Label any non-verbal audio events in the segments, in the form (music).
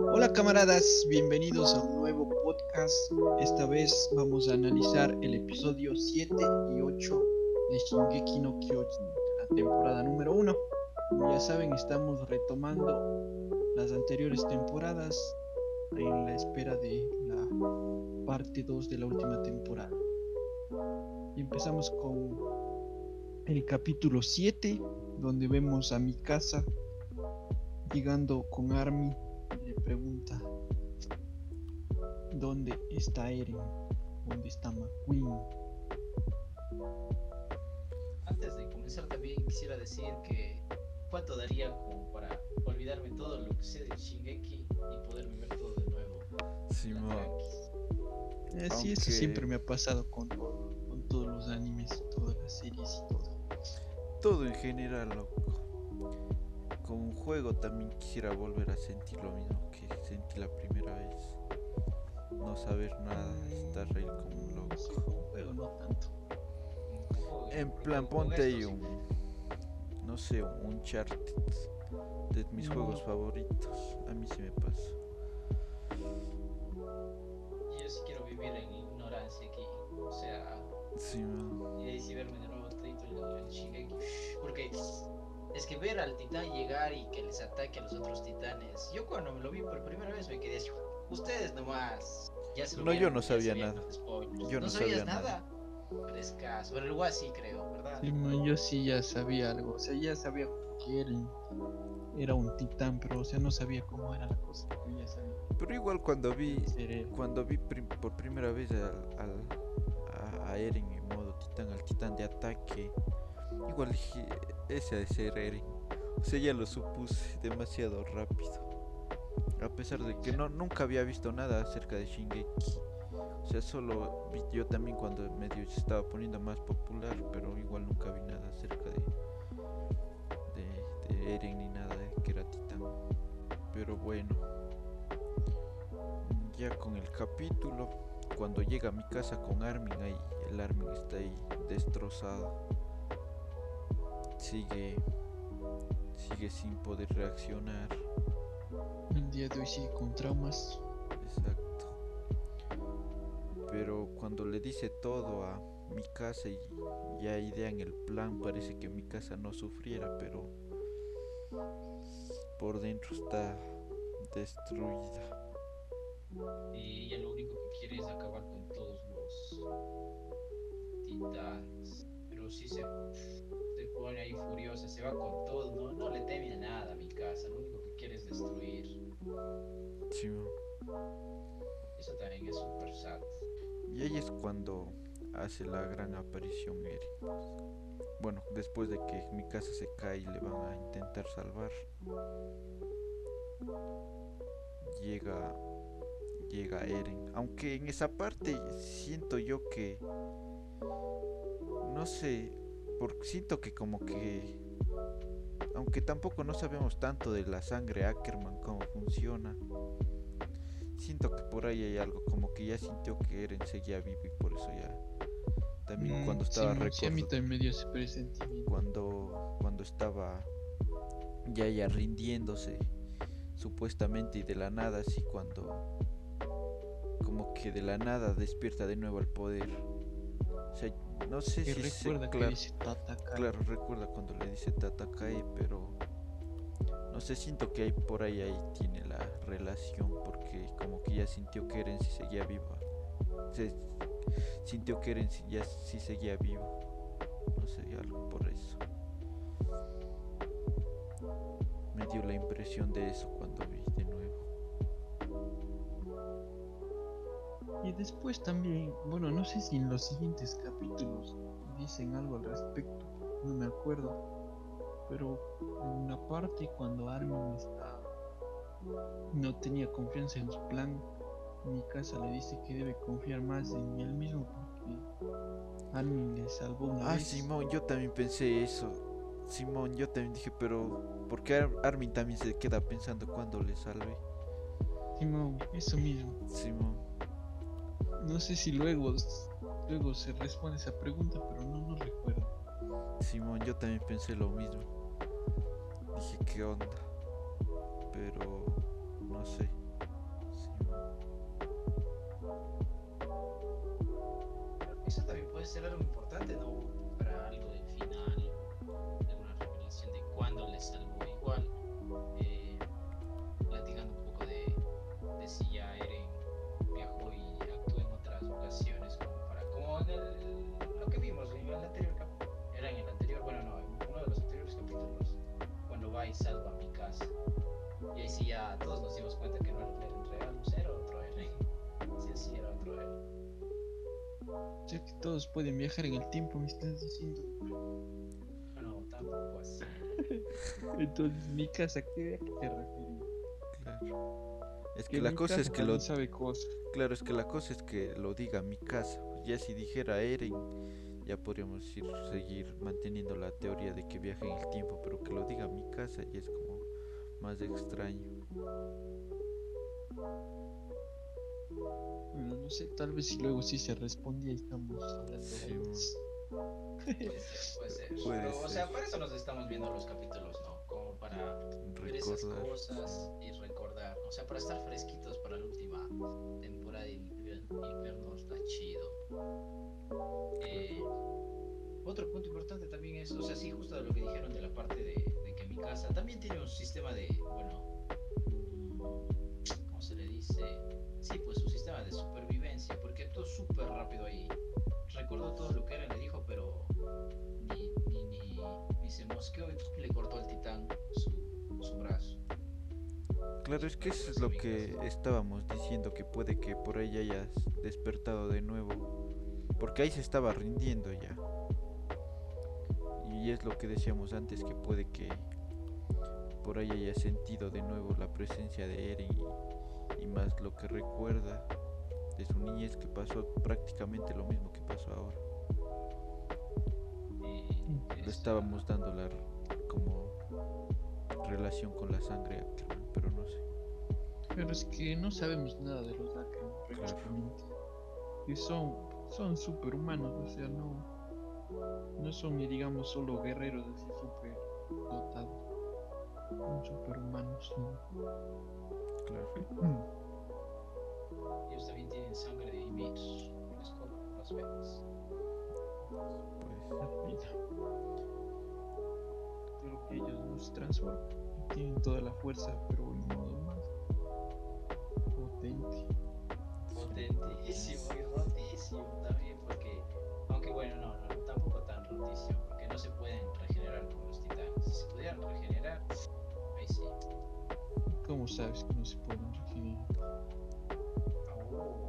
Hola camaradas, bienvenidos a un nuevo podcast. Esta vez vamos a analizar el episodio 7 y 8 de Shingeki no Kyojin, la temporada número 1. Como ya saben, estamos retomando las anteriores temporadas en la espera de la parte 2 de la última temporada. Y empezamos con el capítulo 7, donde vemos a mi casa llegando con Army pregunta ¿Dónde está Eren? ¿Dónde está McQueen? Antes de comenzar también quisiera decir que cuánto daría como para olvidarme todo lo que sé de Shingeki y poderme ver todo de nuevo. Sí. Eh, sí, eso siempre me ha pasado con, con todos los animes, todas las series y todo. Todo en general, loco. Con un juego también quisiera volver a sentir lo mismo que sentí la primera vez. No saber nada, estar ahí como un loco. juego no tanto. En plan, ponte ahí un. No sé, un Uncharted. De mis No. juegos favoritos. A mí se me pasa. Yo sí quiero vivir en ignorancia aquí. O sea, Sí, man. y ahí sí verme de nuevo el, el Shingeki. Porque es que ver al titán llegar y que les ataque a los otros titanes. Yo cuando me lo vi por primera vez me quedé así. Ustedes nomás. Ya se lo No, yo no sabía nada. Yo no no sabías sabía nada. nada. Frescas. Pero el Gua sí creo, ¿verdad? Sí, man, yo sí ya sabía algo, o sea, ya sabía que Eren era un titán, pero o sea, no sabía cómo era la cosa, pero ya sabía. Pero igual cuando vi. Cuando vi prim- por primera vez al, al- a, a Eren en modo titán, al titán de ataque, igual dije, ese ha de ser Eren. O sea, ya lo supuse demasiado rápido. A pesar de que no, nunca había visto nada acerca de Shingeki. O sea, solo vi yo también cuando medio se estaba poniendo más popular, pero igual nunca vi nada acerca de, de, de Eren ni nada de que era titán. Pero bueno, ya con el capítulo, cuando llega a mi casa con Armin, ahí el Armin está ahí destrozado. Sigue, sigue sin poder reaccionar. El día de hoy sigue con traumas. Exacto. Pero cuando le dice todo a mi casa y ya idean el plan, parece que mi casa no sufriera, pero por dentro está destruida. Y ella lo único que quiere es acabar con todos los titanes. Pero si se, se pone ahí furiosa, se va con todo, no, no le teme a nada a mi casa, lo único que quiere es destruir. Sí. Eso también es súper sad. Y ahí es cuando hace la gran aparición pues. Bueno, después de que mi casa se cae y le van a intentar salvar, llega llega Eren. Aunque en esa parte siento yo que no sé, porque siento que como que aunque tampoco no sabemos tanto de la sangre Ackerman cómo funciona. Siento que por ahí hay algo, como que ya sintió que Eren seguía vivo y por eso ya. También Mm, cuando sí, estaba man, sí, a mí también me dio ese presentimiento. cuando cuando estaba ya ya rindiéndose supuestamente y de la nada así cuando como que de la nada despierta de nuevo el poder. O sea, no sé Que si se- recuerda que claro, dice Tataka. claro, recuerda cuando le dice Tatakae, pero no sé, siento que hay por ahí ahí tiene la relación porque como que ya sintió que Eren sí seguía viva. Se sintió que Eren ya sí seguía vivo. No sé, algo por eso. Me dio la impresión de eso Y después también, bueno, no sé si en los siguientes capítulos dicen algo al respecto, no me acuerdo. Pero en una parte cuando Armin está no tenía confianza en su plan, mi casa le dice que debe confiar más en él mismo porque Armin le salvó una Ah, vez. Simón, yo también pensé eso. Simón, yo también dije, pero ¿por qué Ar- Armin también se queda pensando cuando le salve? Simón, eso mismo. Simón. No sé si luego, luego se responde esa pregunta, pero no no recuerdo. Simón, yo también pensé lo mismo. Dije, ¿qué onda? Pero no sé. Simón. Eso también puede ser algo todos pueden viajar en el tiempo, me estás diciendo. No, tampoco así. (laughs) Entonces, mi casa, ¿qué, ¿a qué te referías? Claro. Es que Que la cosa es que lo sabe cosas. claro, es que la cosa es que lo diga mi casa. Ya si dijera Eren, ya podríamos decir, seguir manteniendo la teoría de que viaja en el tiempo, pero que lo diga mi casa ya es como más extraño. Bueno, no sé, tal vez si luego sí se respondía y estamos hablando Sí, de bueno. eso. Puede ser, puede ser. Puede Pero, o sea, ser. para eso nos estamos viendo los capítulos, ¿no? Como para ver esas Recordar. cosas y recordar. O sea, para estar fresquitos para la última temporada y, ver- y vernos la chido. Eh, otro punto importante también es, o sea, sí, justo de lo que dijeron de la súper rápido ahí. Recordó todo lo que era, le dijo, pero ni, ni, ni, ni se mosqueó y le cortó al titán su, su brazo. Claro, es que eso es lo que estábamos diciendo, que puede que por ahí hayas despertado de nuevo, porque ahí se estaba rindiendo ya. Y es lo que decíamos antes, que puede que por ahí haya sentido de nuevo la presencia de Eren y, y más lo que recuerda de su niñez, que pasó prácticamente lo mismo que pasó ahora. Le estábamos dando la como relación con la sangre Ackerman, pero no sé. Pero es que no sabemos nada de los Ackerman prácticamente. Y son, son superhumanos, o sea, no, no son ni digamos solo guerreros así super dotados. Son superhumanos. ¿no? Tienen toda la fuerza, pero en modo más potente. Potentísimo y rotísimo también, porque, aunque bueno, no, no, tampoco tan rotísimo, porque no se pueden regenerar como los titanes. Si se pudieran regenerar, ahí sí. ¿Cómo sabes que no se pueden regenerar? Oh,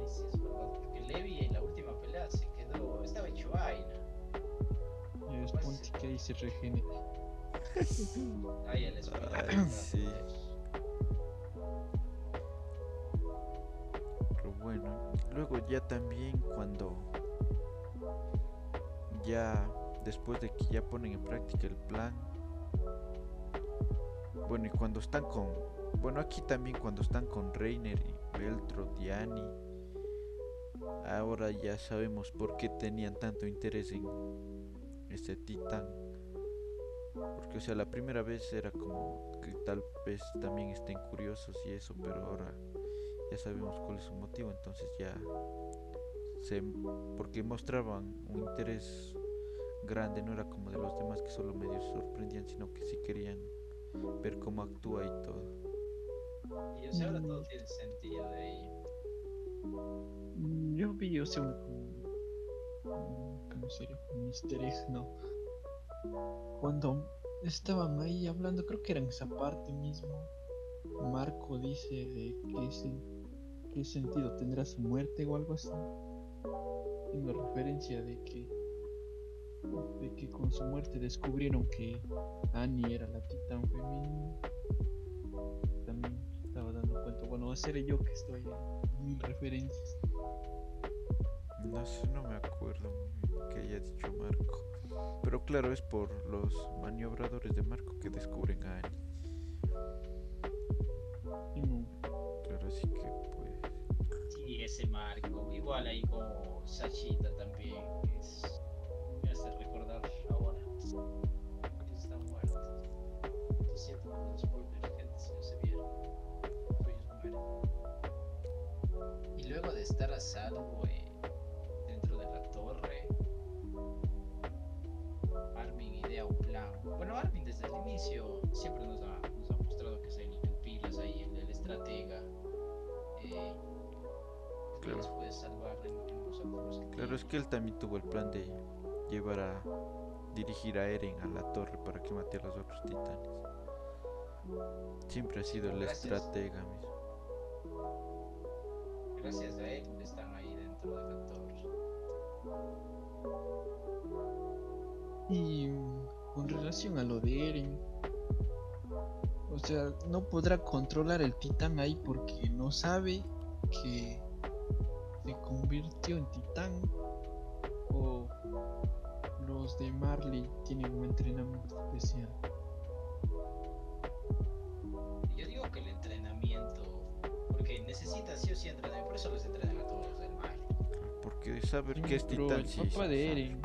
no sí es verdad, porque Levi en la última pelea se quedó, estaba hecho vaina. Y Pues que ahí se regenera. El. Ay, ¿verdad? sí. Pero bueno, luego ya también cuando ya después de que ya ponen en práctica el plan. Bueno, y cuando están con bueno, aquí también cuando están con Reiner y Beltrot y Annie. Ahora ya sabemos por qué tenían tanto interés en este titán. Porque, o sea, la primera vez era como que tal vez también estén curiosos y eso, pero ahora ya sabemos cuál es su motivo, entonces ya se. Porque mostraban un interés grande, no era como de los demás que solo medio se sorprendían, sino que sí querían ver cómo actúa y todo. Y o sea, ahora todo tiene sentido de ahí. Mm, Yo vi, o sea, un, un- ¿cómo sería? Un easter egg, ¿no? Cuando estaban ahí hablando, creo que era en esa parte mismo, Marco dice de qué, sen- qué sentido tendrá su muerte o algo así. Haciendo referencia de que, de que con su muerte descubrieron que Annie era la titán femenina. También estaba dando cuenta, bueno, seré yo que estoy en referencias. No sé, no me acuerdo que haya dicho Marco. Pero claro, es por los maniobradores de Marco que descubren a Annie. Claro, así que pues. Sí, ese marco. Igual ahí como Sachita también. que Es, me hace recordar ahora. que están muertos. Lo siento por los spoilers, gente, si no se vieron. Ellos mueren. Y luego de estar a salvo eh, Bueno, Armin desde el inicio siempre nos ha, mostrado que es el, pilas ahí, el, el estratega. Eh, claro. Salvar en, en. Claro, es que él también tuvo el plan de llevar a dirigir a Eren a la torre para que mate a los otros titanes. Siempre ha sido el estratega mismo. Gracias a él están ahí dentro de la torre. Y con relación a lo de Eren, o sea, no podrá controlar el titán ahí porque no sabe que se convirtió en titán o los de Marley tienen un entrenamiento especial. Yo digo que el entrenamiento, porque necesita sí o sí entrenamiento, por eso los entrenan a todos del mal. Porque saber que es titán el sí papá sí de Eren.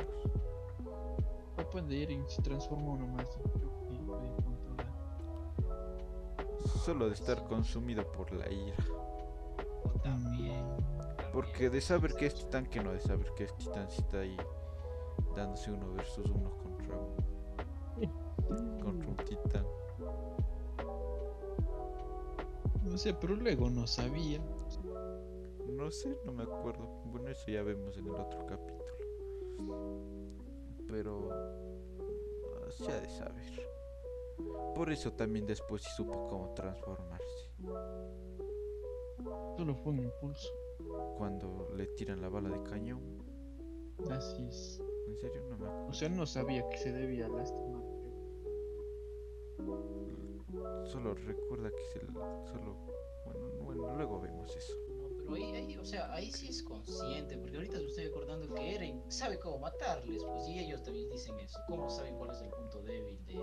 Papá de Eren se transformó nomás. Solo de estar consumido por la ira. También. Porque de saber que es titán que no de saber que es titán si está ahí dándose uno versus uno contra uno. Contra un titán. No sé, pero luego no sabía. No sé, no me acuerdo. Bueno, eso ya vemos en el otro capítulo. Pero se ha de saber. Por eso también después sí supo cómo transformarse. Solo fue un impulso. Cuando le tiran la bala de cañón. Así es. En serio, no me acuerdo. O sea, no sabía que se debía lastimar. Solo recuerda que se solo bueno, bueno, luego vemos eso. Pero ahí, ahí, o sea, ahí sí es consciente, porque ahorita me estoy acordando que Eren sabe cómo matarles, pues y ellos también dicen eso. ¿Cómo saben cuál es el punto débil de,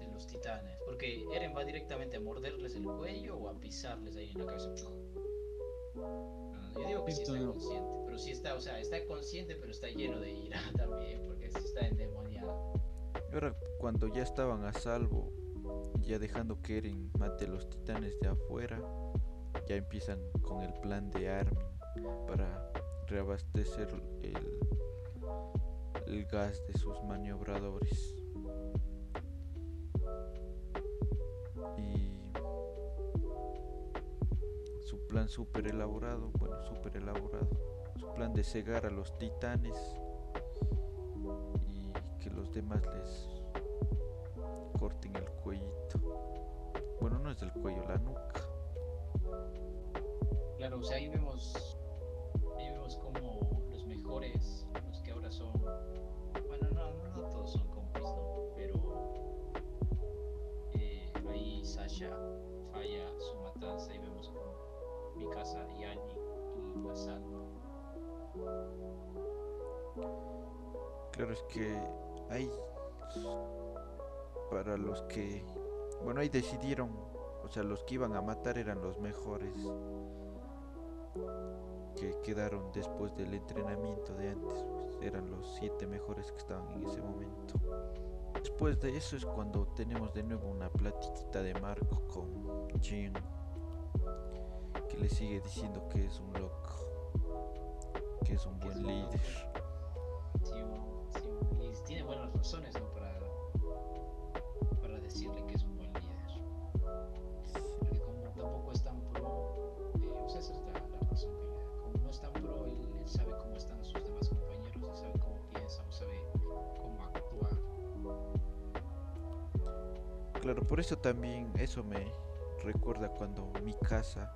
de los titanes? Porque Eren va directamente a morderles el cuello o a pisarles ahí en la cabeza. Ah, Yo digo que sí está consciente, pero sí está, o sea, está consciente, pero está lleno de ira (laughs) también, porque sí está endemoniado. Y ahora cuando ya estaban a salvo, ya dejando que Eren mate a los titanes de afuera, ya empiezan con el plan de Armin para reabastecer el, el gas de sus maniobradores. Y su plan súper elaborado, bueno, súper elaborado, su plan de cegar a los titanes y que los demás les corten el cuellito. Bueno, no es del cuello, la nuca. Claro, o sea, ahí vemos, ahí vemos como los mejores, los que ahora son, bueno, no, no, todos son compis, ¿no? Pero eh, ahí Sasha falla su matanza y vemos como Mikasa y Annie la salvan. Claro, es que hay para los que, bueno, ahí decidieron, o sea, los que iban a matar eran los mejores que quedaron después del entrenamiento de antes, eran los siete mejores que estaban en ese momento. Después de eso es cuando tenemos de nuevo una platiquita de Marco con Jin, que le sigue diciendo que es un loco, que es un buen líder. Él, él sabe cómo están sus demás compañeros, y sabe cómo piensan, sabe cómo actuar. Claro, por eso también eso me recuerda cuando mi casa,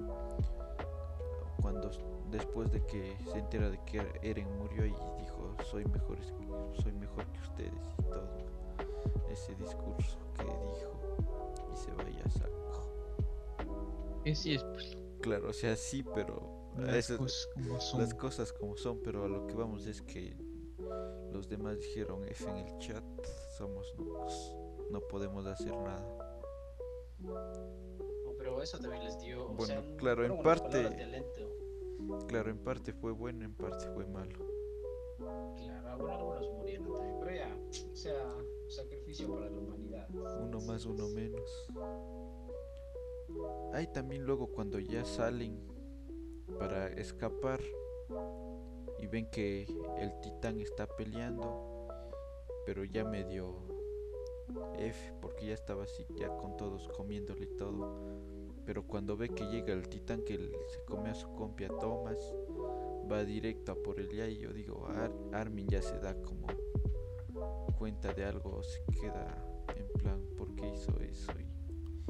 cuando después de que se entera de que Eren murió y dijo soy mejor, soy mejor que ustedes y todo ese discurso que dijo y se vaya a saco. Que sí es pues, Claro, o sea sí, pero las eso- cosas como son. las cosas como son, pero a lo que vamos es que los demás dijeron F en el chat, somos nucos, no podemos hacer nada. No, pero eso también les dio. o Bueno, sea, un- claro, en parte-. Claro, en parte fue bueno, en parte fue malo. Claro, bueno, algunos murieron también, pero ya, o sea, un sacrificio para la humanidad. Uno más, uno menos. Hay también luego cuando ya salen para escapar y ven que el titán está peleando, pero ya medio F, porque ya estaba así, ya con todos comiéndole todo. Pero cuando ve que llega el titán que se come a su compia Thomas, va directo a por el y yo digo, Armin ya se da como cuenta de algo, se queda en plan, ¿por qué hizo eso? Y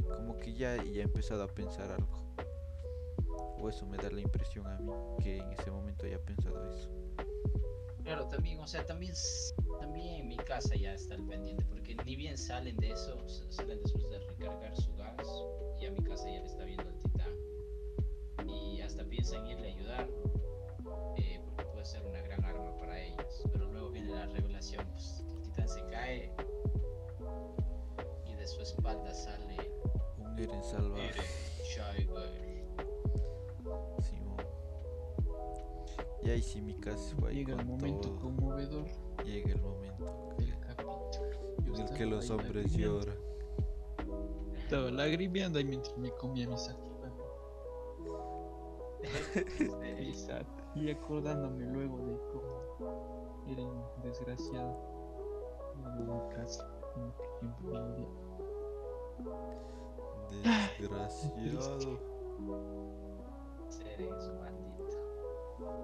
como que ya, ya ha empezado a pensar algo. O eso me da la impresión a mí, que en ese momento haya pensado eso. Claro, también, o sea, también, también en mi casa ya está el pendiente, porque ni bien salen de eso, salen después de recargar su gas, y a mi casa ya le está viendo el titán. Y hasta piensan irle a ayudar, eh, porque puede ser una gran arma para ellos. Pero luego viene la revelación, pues el titán se cae y de su espalda sale un Eren salvaje. Eren Y ahí sí mi casa fue Llega el momento conmovedor. Llega el momento del capítulo. en el que los hombres lloran. Estaba lagrimeando ahí mientras me comía mi salchipapa. (laughs) y acordándome luego de cómo era un desgraciado. En casa, como que siempre Desgraciado. (laughs) Su maldito.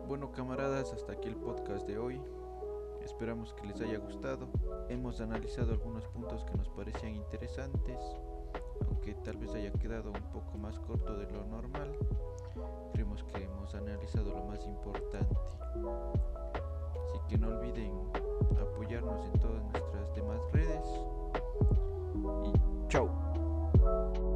Bueno camaradas, hasta aquí el podcast de hoy. Esperamos que les haya gustado. Hemos analizado algunos puntos que nos parecían interesantes, aunque tal vez haya quedado un poco más corto de lo normal. Creemos que hemos analizado lo más importante. Así que no olviden apoyarnos en todas nuestras demás redes. Y chao.